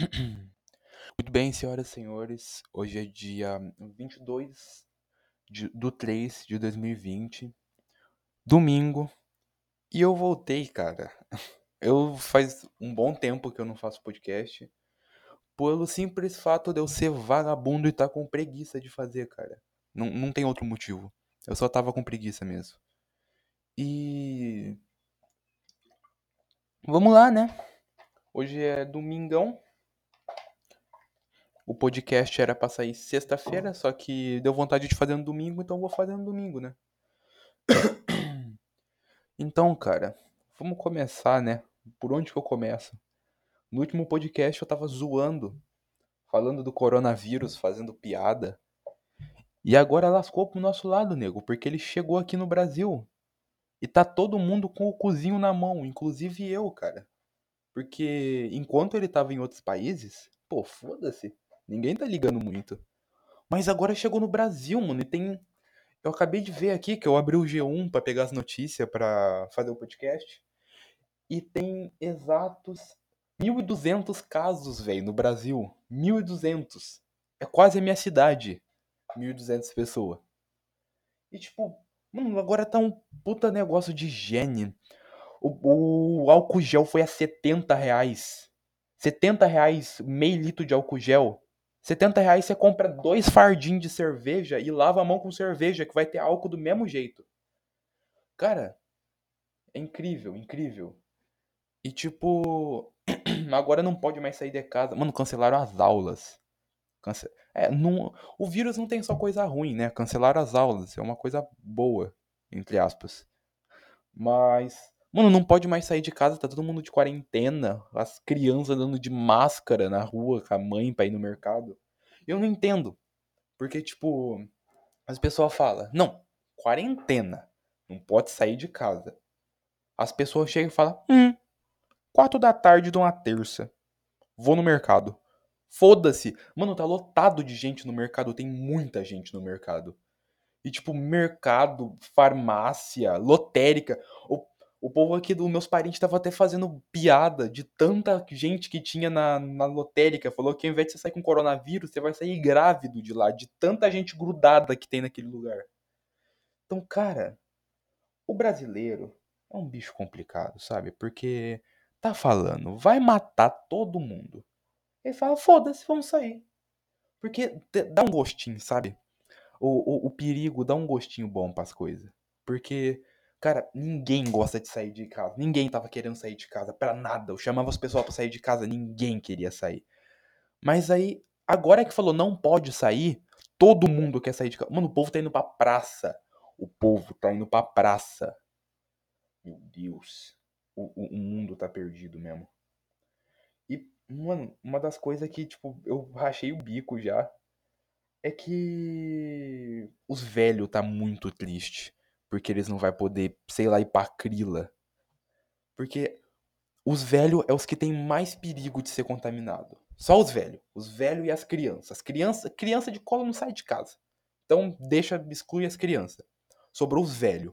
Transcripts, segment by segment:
Muito bem, senhoras e senhores. Hoje é dia 22 de, do 3 de 2020, domingo. E eu voltei, cara. Eu faz um bom tempo que eu não faço podcast. Pelo simples fato de eu ser vagabundo e estar tá com preguiça de fazer, cara. Não, não tem outro motivo. Eu só tava com preguiça mesmo. E. Vamos lá, né? Hoje é domingão. O podcast era pra sair sexta-feira, só que deu vontade de fazer no domingo, então vou fazer no domingo, né? Então, cara, vamos começar, né? Por onde que eu começo? No último podcast eu tava zoando, falando do coronavírus, fazendo piada. E agora lascou pro nosso lado, nego, porque ele chegou aqui no Brasil. E tá todo mundo com o cozinho na mão, inclusive eu, cara. Porque enquanto ele tava em outros países, pô, foda-se. Ninguém tá ligando muito. Mas agora chegou no Brasil, mano, e tem. Eu acabei de ver aqui que eu abri o G1 para pegar as notícias para fazer o podcast. E tem exatos 1.200 casos, velho, no Brasil. 1.200. É quase a minha cidade. 1.200 pessoas. E tipo, mano, agora tá um puta negócio de higiene. O, o álcool gel foi a 70 reais. 70 reais meio litro de álcool gel. 70 reais você compra dois fardinhos de cerveja e lava a mão com cerveja, que vai ter álcool do mesmo jeito. Cara, é incrível, incrível. E tipo, agora não pode mais sair de casa. Mano, cancelaram as aulas. Cance... É, não... O vírus não tem só coisa ruim, né? Cancelaram as aulas. É uma coisa boa, entre aspas. Mas Mano, não pode mais sair de casa, tá todo mundo de quarentena. As crianças andando de máscara na rua com a mãe pra ir no mercado. Eu não entendo. Porque, tipo, as pessoas falam, não, quarentena. Não pode sair de casa. As pessoas chegam e falam, hum, quatro da tarde de uma terça. Vou no mercado. Foda-se. Mano, tá lotado de gente no mercado. Tem muita gente no mercado. E, tipo, mercado, farmácia, lotérica. O o povo aqui dos meus parentes estava até fazendo piada de tanta gente que tinha na, na lotérica. Falou que ao invés de você sair com coronavírus, você vai sair grávido de lá, de tanta gente grudada que tem naquele lugar. Então, cara, o brasileiro é um bicho complicado, sabe? Porque tá falando, vai matar todo mundo. Ele fala, foda-se, vamos sair. Porque dá um gostinho, sabe? O, o, o perigo dá um gostinho bom para as coisas. Porque Cara, ninguém gosta de sair de casa. Ninguém tava querendo sair de casa para nada. Eu chamava as pessoas para sair de casa, ninguém queria sair. Mas aí, agora que falou não pode sair, todo mundo quer sair de casa. Mano, o povo tá indo pra praça. O povo tá indo pra praça. Meu Deus. O, o, o mundo tá perdido mesmo. E, mano, uma das coisas que, tipo, eu rachei o bico já é que os velhos tá muito triste porque eles não vai poder, sei lá, ir pra crila. Porque os velhos é os que têm mais perigo de ser contaminado. Só os velhos. Os velhos e as crianças. As crianças, criança de cola não sai de casa. Então deixa, exclui as crianças. Sobrou os velhos.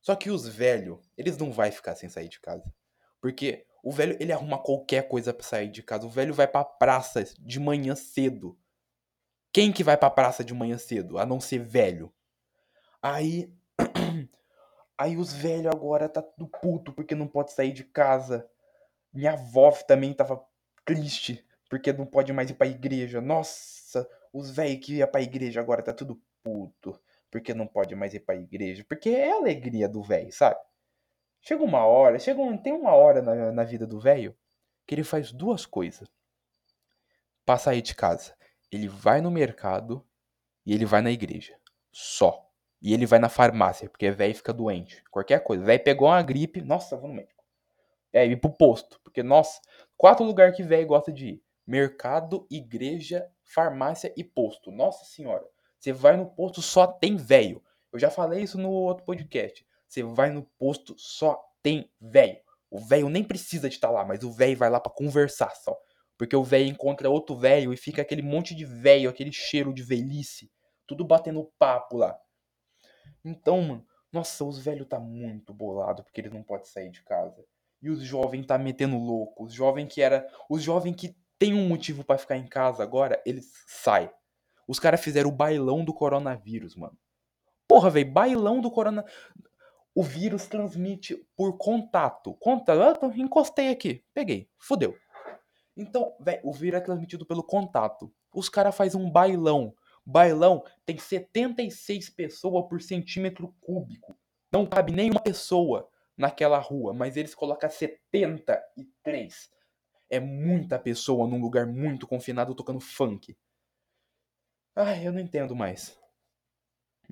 Só que os velhos, eles não vai ficar sem sair de casa. Porque o velho, ele arruma qualquer coisa para sair de casa. O velho vai pra praça de manhã cedo. Quem que vai pra praça de manhã cedo? A não ser velho. Aí Aí os velhos agora tá tudo puto porque não pode sair de casa. Minha avó também tava triste porque não pode mais ir pra igreja. Nossa, os velhos que ia pra igreja agora tá tudo puto porque não pode mais ir pra igreja. Porque é a alegria do velho, sabe? Chega uma hora, chega um, tem uma hora na, na vida do velho que ele faz duas coisas pra sair de casa. Ele vai no mercado e ele vai na igreja. Só. E ele vai na farmácia, porque velho fica doente. Qualquer coisa. Velho pegou uma gripe, nossa, vou no médico. É, ir pro posto. Porque, nossa, quatro lugares que velho gosta de ir: mercado, igreja, farmácia e posto. Nossa senhora. Você vai no posto, só tem velho. Eu já falei isso no outro podcast. Você vai no posto, só tem velho. O velho nem precisa de estar tá lá, mas o velho vai lá para conversar só. Porque o velho encontra outro velho e fica aquele monte de velho, aquele cheiro de velhice. Tudo batendo papo lá. Então, mano, nossa, os velhos tá muito bolado porque eles não podem sair de casa. E os jovens tá metendo louco. Os jovens que era. Os jovens que tem um motivo pra ficar em casa agora, eles saem. Os caras fizeram o bailão do coronavírus, mano. Porra, velho, bailão do corona. O vírus transmite por contato. Contato, ah, encostei aqui, peguei, fudeu. Então, velho, o vírus é transmitido pelo contato. Os caras fazem um bailão. Bailão tem 76 pessoas por centímetro cúbico. Não cabe nenhuma pessoa naquela rua, mas eles colocam 73. É muita pessoa num lugar muito confinado tocando funk. Ai, eu não entendo mais.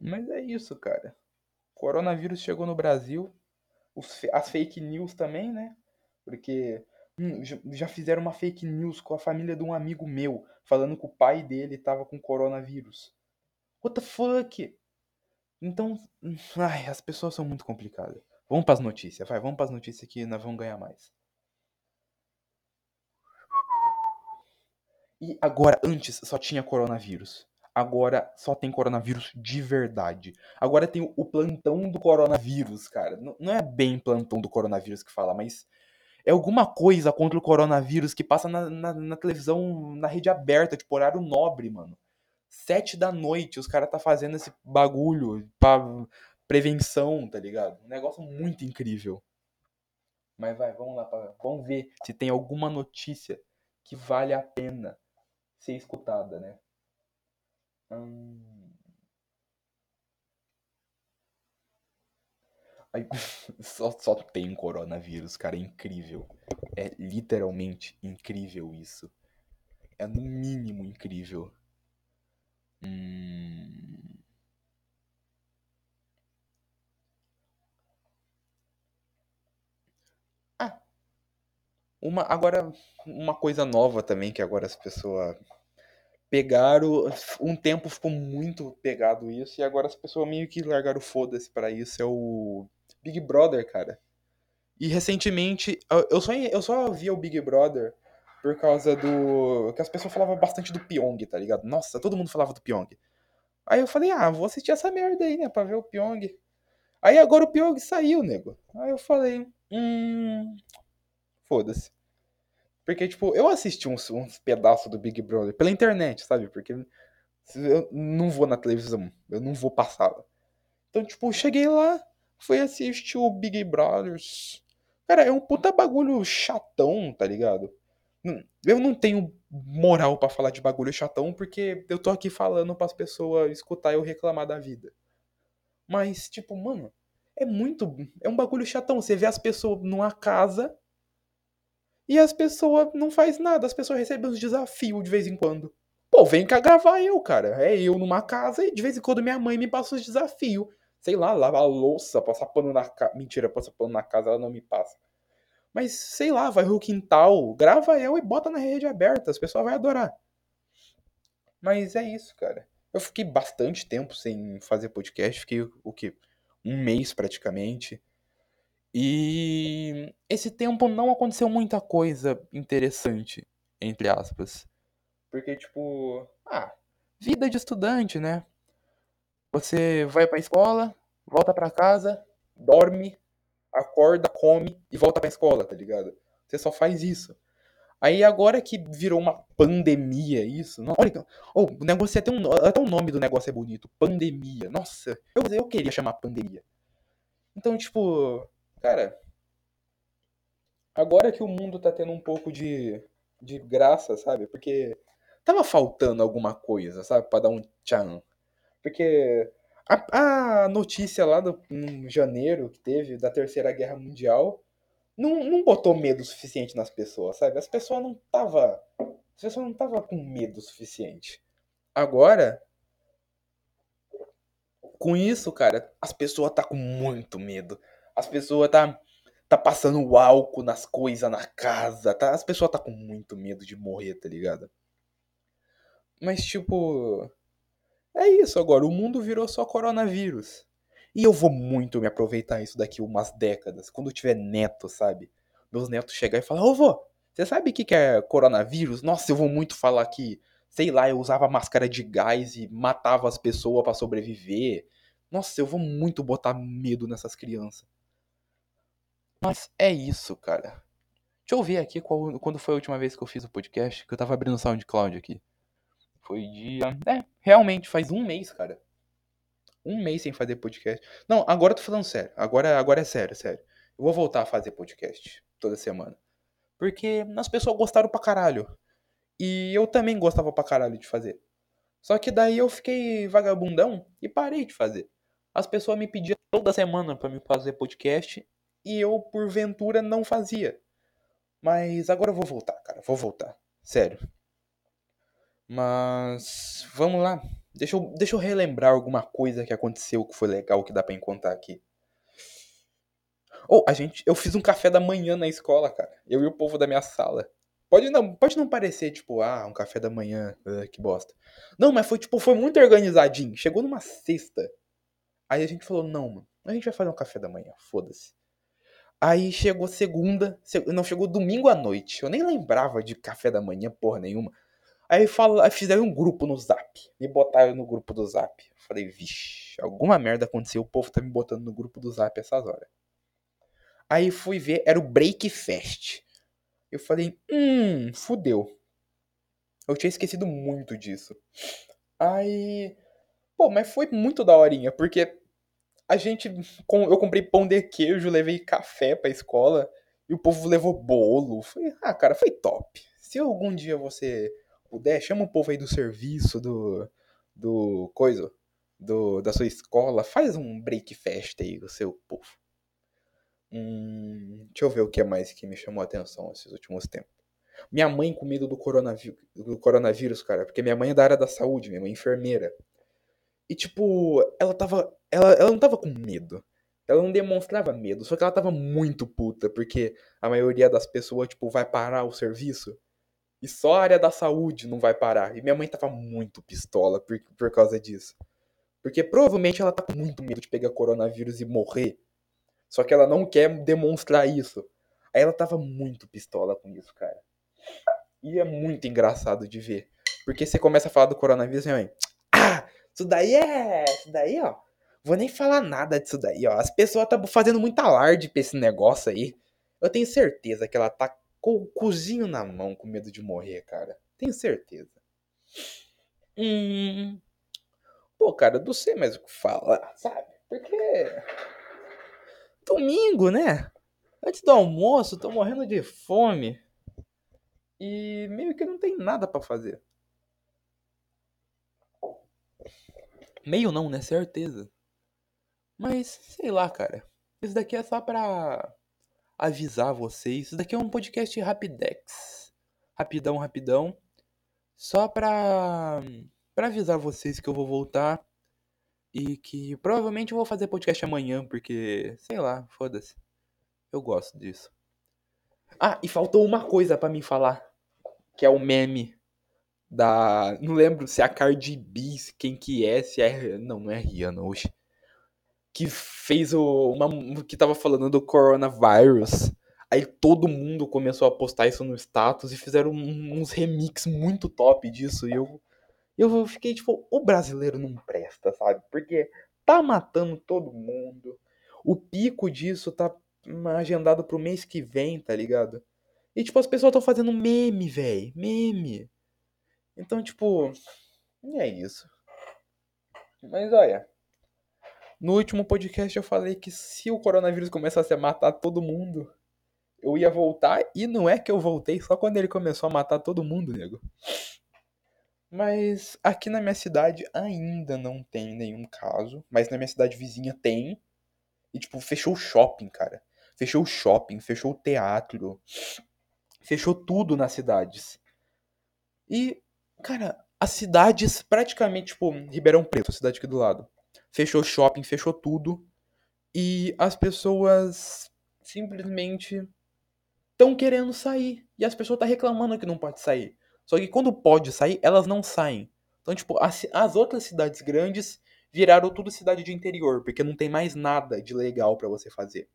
Mas é isso, cara. Coronavírus chegou no Brasil. Os, as fake news também, né? Porque hum, já fizeram uma fake news com a família de um amigo meu, falando que o pai dele tava com coronavírus. What the fuck? Então, ai, as pessoas são muito complicadas. Vamos para as notícias, vai, vamos para as notícias que nós vamos ganhar mais. E agora, antes só tinha coronavírus. Agora só tem coronavírus de verdade. Agora tem o plantão do coronavírus, cara. Não é bem plantão do coronavírus que fala, mas é alguma coisa contra o coronavírus que passa na, na, na televisão, na rede aberta, tipo horário nobre, mano. Sete da noite, os caras tá fazendo esse bagulho pra prevenção, tá ligado? Um negócio muito incrível. Mas vai, vamos lá, pra, vamos ver se tem alguma notícia que vale a pena ser escutada, né? Hum... só, só tem coronavírus, cara. É incrível. É literalmente incrível isso. É no mínimo incrível. Hum... Ah. Uma, agora, uma coisa nova também que agora as pessoas pegaram. Um tempo ficou muito pegado isso, e agora as pessoas meio que largaram foda-se pra isso. É o Big Brother, cara. E recentemente, eu só, eu só via o Big Brother por causa do. que as pessoas falavam bastante do Pyong, tá ligado? Nossa, todo mundo falava do Pyong. Aí eu falei, ah, vou assistir essa merda aí, né, pra ver o Pyong. Aí agora o Pyong saiu, nego. Aí eu falei, hum. Foda-se. Porque, tipo, eu assisti uns, uns pedaços do Big Brother pela internet, sabe? Porque eu não vou na televisão, eu não vou passá-la. Então, tipo, cheguei lá, fui assistir o Big Brothers. Cara, é um puta bagulho chatão, tá ligado? Eu não tenho moral para falar de bagulho chatão porque eu tô aqui falando para as pessoas escutar eu reclamar da vida. Mas, tipo, mano, é muito. É um bagulho chatão. Você vê as pessoas numa casa e as pessoas não faz nada, as pessoas recebem uns desafios de vez em quando. Pô, vem cá gravar eu, cara. É eu numa casa e de vez em quando minha mãe me passa os desafios. Sei lá, lavar a louça, passar pano na casa. Mentira, passar pano na casa, ela não me passa. Mas, sei lá, vai no quintal, grava eu e bota na rede aberta, as pessoas vão adorar. Mas é isso, cara. Eu fiquei bastante tempo sem fazer podcast, fiquei o quê? Um mês praticamente. E esse tempo não aconteceu muita coisa interessante, entre aspas. Porque, tipo, ah, vida de estudante, né? Você vai pra escola, volta pra casa, dorme, acorda, come e volta pra escola, tá ligado? Você só faz isso. Aí agora que virou uma pandemia isso, não, olha, oh, o negócio é até um, até o nome do negócio é bonito, pandemia. Nossa, eu, eu queria chamar pandemia. Então, tipo, Cara, agora que o mundo tá tendo um pouco de, de graça, sabe? Porque tava faltando alguma coisa, sabe? Pra dar um tchan. Porque a, a notícia lá do, janeiro que teve da Terceira Guerra Mundial não, não botou medo suficiente nas pessoas, sabe? As pessoas não tava. As pessoas não tava com medo suficiente. Agora, com isso, cara, as pessoas tá com muito medo. As pessoas tá, tá passando álcool nas coisas na casa. Tá, as pessoas tá com muito medo de morrer, tá ligado? Mas, tipo. É isso agora. O mundo virou só coronavírus. E eu vou muito me aproveitar isso daqui umas décadas. Quando eu tiver neto, sabe? Meus netos chegar e falar: Ô vô, você sabe o que é coronavírus? Nossa, eu vou muito falar que, sei lá, eu usava máscara de gás e matava as pessoas para sobreviver. Nossa, eu vou muito botar medo nessas crianças. Mas é isso, cara. Deixa eu ver aqui qual, quando foi a última vez que eu fiz o podcast, que eu tava abrindo o SoundCloud aqui. Foi dia. É, realmente, faz um mês, cara. Um mês sem fazer podcast. Não, agora eu tô falando sério. Agora, agora é sério, sério. Eu vou voltar a fazer podcast toda semana. Porque as pessoas gostaram pra caralho. E eu também gostava pra caralho de fazer. Só que daí eu fiquei vagabundão e parei de fazer. As pessoas me pediam toda semana pra me fazer podcast e eu, porventura, não fazia. Mas agora eu vou voltar, cara. Vou voltar. Sério. Mas vamos lá. Deixa eu, deixa eu relembrar alguma coisa que aconteceu que foi legal que dá pra contar aqui. Ou oh, a gente, eu fiz um café da manhã na escola, cara. Eu e o povo da minha sala. Pode não, pode não parecer tipo, ah, um café da manhã, uh, que bosta. Não, mas foi tipo, foi muito organizadinho. Chegou numa sexta. Aí a gente falou, não, mano, a gente vai fazer um café da manhã, foda-se. Aí chegou segunda, não, chegou domingo à noite. Eu nem lembrava de café da manhã, porra nenhuma. Aí fala, fizeram um grupo no zap. Me botaram no grupo do zap. Falei, vixe, alguma merda aconteceu. O povo tá me botando no grupo do zap essas horas. Aí fui ver, era o Break Fest. Eu falei, hum, fudeu. Eu tinha esquecido muito disso. Aí. Pô, mas foi muito da horinha, porque a gente. Eu comprei pão de queijo, levei café pra escola e o povo levou bolo. Foi, ah, cara, foi top. Se algum dia você puder, chama o povo aí do serviço, do. do. coisa. Do, da sua escola, faz um breakfast aí o seu povo. Hum, deixa eu ver o que é mais que me chamou a atenção esses últimos tempos. Minha mãe com medo do coronavírus, do coronavírus, cara, porque minha mãe é da área da saúde, minha mãe é enfermeira. E tipo, ela tava. Ela, ela não tava com medo. Ela não demonstrava medo, só que ela tava muito puta, porque a maioria das pessoas, tipo, vai parar o serviço e só a área da saúde não vai parar. E minha mãe tava muito pistola por, por causa disso. Porque provavelmente ela tá com muito medo de pegar coronavírus e morrer. Só que ela não quer demonstrar isso. Aí ela tava muito pistola com isso, cara. E é muito engraçado de ver. Porque você começa a falar do coronavírus minha mãe. Ah, isso daí é. Isso daí, ó. Vou nem falar nada disso daí, ó. As pessoas estão fazendo muito alarde pra esse negócio aí. Eu tenho certeza que ela tá com o cozinho na mão com medo de morrer, cara. Tenho certeza. Hum. Pô, cara, eu não sei mais o que falar, sabe? Porque. Domingo, né? Antes do almoço, tô morrendo de fome. E meio que não tem nada para fazer. Meio não, né? Certeza. Mas, sei lá, cara. Isso daqui é só pra avisar vocês. Isso daqui é um podcast rapidex. Rapidão, rapidão. Só pra, pra avisar vocês que eu vou voltar. E que provavelmente eu vou fazer podcast amanhã, porque, sei lá, foda-se. Eu gosto disso. Ah, e faltou uma coisa para me falar. Que é o meme da. Não lembro se é a Cardi B, quem que é, se é. Não, não é Rihanna hoje que fez o. Uma, que tava falando do coronavírus. Aí todo mundo começou a postar isso no status e fizeram uns remix muito top disso. E eu, eu fiquei tipo, o brasileiro não presta, sabe? Porque tá matando todo mundo. O pico disso tá agendado pro mês que vem, tá ligado? E tipo, as pessoas estão fazendo meme, velho. Meme. Então, tipo. É isso. Mas olha. No último podcast eu falei que se o coronavírus começasse a matar todo mundo, eu ia voltar. E não é que eu voltei só quando ele começou a matar todo mundo, nego. Mas aqui na minha cidade ainda não tem nenhum caso. Mas na minha cidade vizinha tem. E, tipo, fechou o shopping, cara. Fechou o shopping, fechou o teatro. Fechou tudo nas cidades. E, cara, as cidades praticamente, tipo, Ribeirão Preto, a cidade aqui do lado fechou shopping, fechou tudo. E as pessoas simplesmente estão querendo sair. E as pessoas estão tá reclamando que não pode sair. Só que quando pode sair, elas não saem. Então, tipo, as, as outras cidades grandes viraram tudo cidade de interior, porque não tem mais nada de legal para você fazer.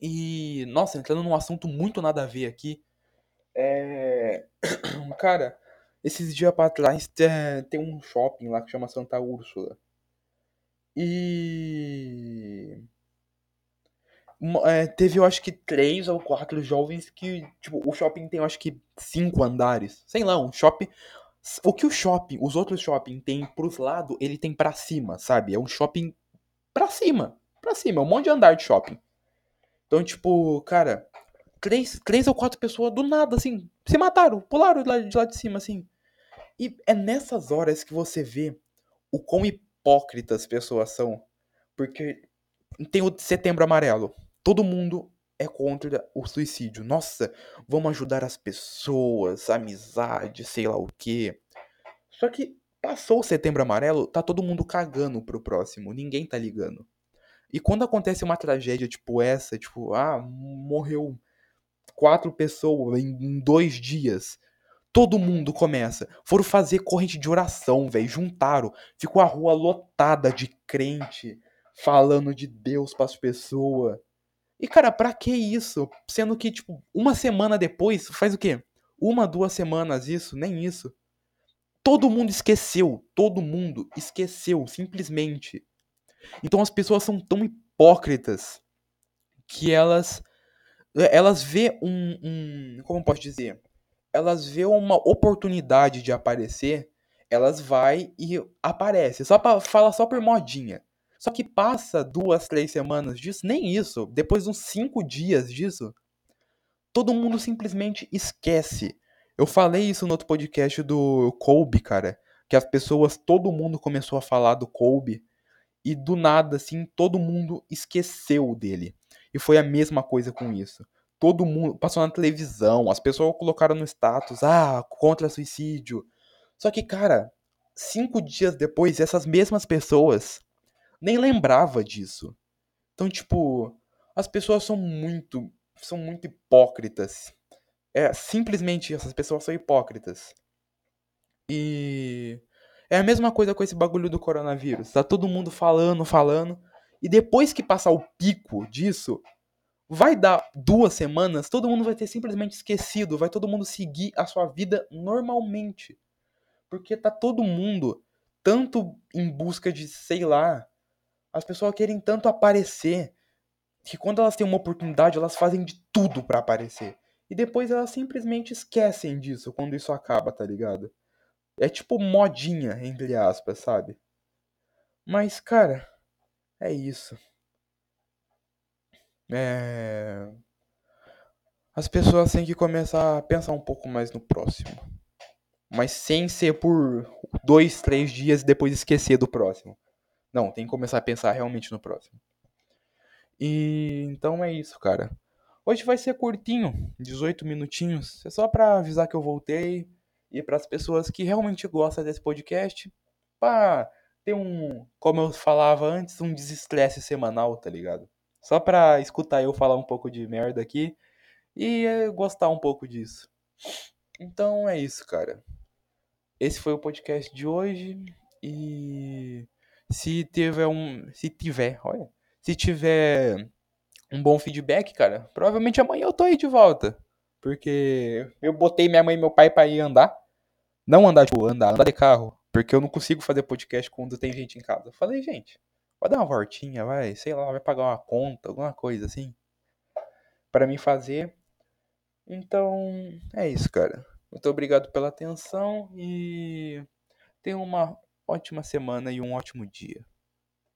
E, nossa, entrando num assunto muito nada a ver aqui. É. Cara, esses dias pra trás tem um shopping lá que chama Santa Úrsula. E. é, teve, eu acho que três ou quatro jovens que, tipo, o shopping tem, eu acho que cinco andares. Sei lá, um shopping. O que o shopping, os outros shopping tem pros lados, ele tem pra cima, sabe? É um shopping pra cima. Pra cima, é um monte de andar de shopping. Então, tipo, cara, três, três ou quatro pessoas do nada, assim, se mataram, pularam de lá de, lá de cima, assim. E é nessas horas que você vê o quão hipócritas as pessoas são. Porque tem o setembro amarelo. Todo mundo é contra o suicídio. Nossa, vamos ajudar as pessoas, amizade, sei lá o quê. Só que passou o setembro amarelo, tá todo mundo cagando pro próximo. Ninguém tá ligando. E quando acontece uma tragédia tipo essa, tipo, ah, morreu quatro pessoas em dois dias. Todo mundo começa. Foram fazer corrente de oração, velho. Juntaram. Ficou a rua lotada de crente falando de Deus para as pessoas. E, cara, pra que isso? Sendo que, tipo, uma semana depois, faz o quê? Uma, duas semanas isso? Nem isso. Todo mundo esqueceu. Todo mundo esqueceu, simplesmente. Então as pessoas são tão hipócritas que elas. Elas vê um. um como posso dizer? Elas vê uma oportunidade de aparecer, elas vai e aparece. Só pra, fala só por modinha. Só que passa duas, três semanas disso, nem isso. Depois de uns cinco dias disso, todo mundo simplesmente esquece. Eu falei isso no outro podcast do Kobe, cara. Que as pessoas, todo mundo começou a falar do Kobe. E do nada, assim, todo mundo esqueceu dele. E foi a mesma coisa com isso. Todo mundo passou na televisão, as pessoas colocaram no status, ah, contra suicídio. Só que, cara, cinco dias depois, essas mesmas pessoas nem lembrava disso. Então, tipo, as pessoas são muito, são muito hipócritas. É, simplesmente essas pessoas são hipócritas. E é a mesma coisa com esse bagulho do coronavírus. Tá todo mundo falando, falando, e depois que passar o pico disso, vai dar duas semanas, todo mundo vai ter simplesmente esquecido, vai todo mundo seguir a sua vida normalmente. Porque tá todo mundo tanto em busca de, sei lá, as pessoas querem tanto aparecer que quando elas têm uma oportunidade, elas fazem de tudo para aparecer. E depois elas simplesmente esquecem disso quando isso acaba, tá ligado? É tipo modinha, entre aspas, sabe? Mas, cara, é isso. É... As pessoas têm que começar a pensar um pouco mais no próximo. Mas sem ser por dois, três dias e depois esquecer do próximo. Não, tem que começar a pensar realmente no próximo. E então é isso, cara. Hoje vai ser curtinho, 18 minutinhos. É só para avisar que eu voltei e para as pessoas que realmente gostam desse podcast, para ter um, como eu falava antes, um desestresse semanal, tá ligado? Só pra escutar eu falar um pouco de merda aqui e eh, gostar um pouco disso. Então é isso, cara. Esse foi o podcast de hoje e se tiver um. Se tiver, olha. Se tiver um bom feedback, cara, provavelmente amanhã eu tô aí de volta. Porque eu botei minha mãe e meu pai pra ir andar. Não andar, tipo, andar, andar de carro. Porque eu não consigo fazer podcast quando tem gente em casa. Eu falei, gente, vai dar uma voltinha, vai, sei lá, vai pagar uma conta, alguma coisa assim. para mim fazer. Então, é isso, cara. Muito obrigado pela atenção e tenha uma ótima semana e um ótimo dia.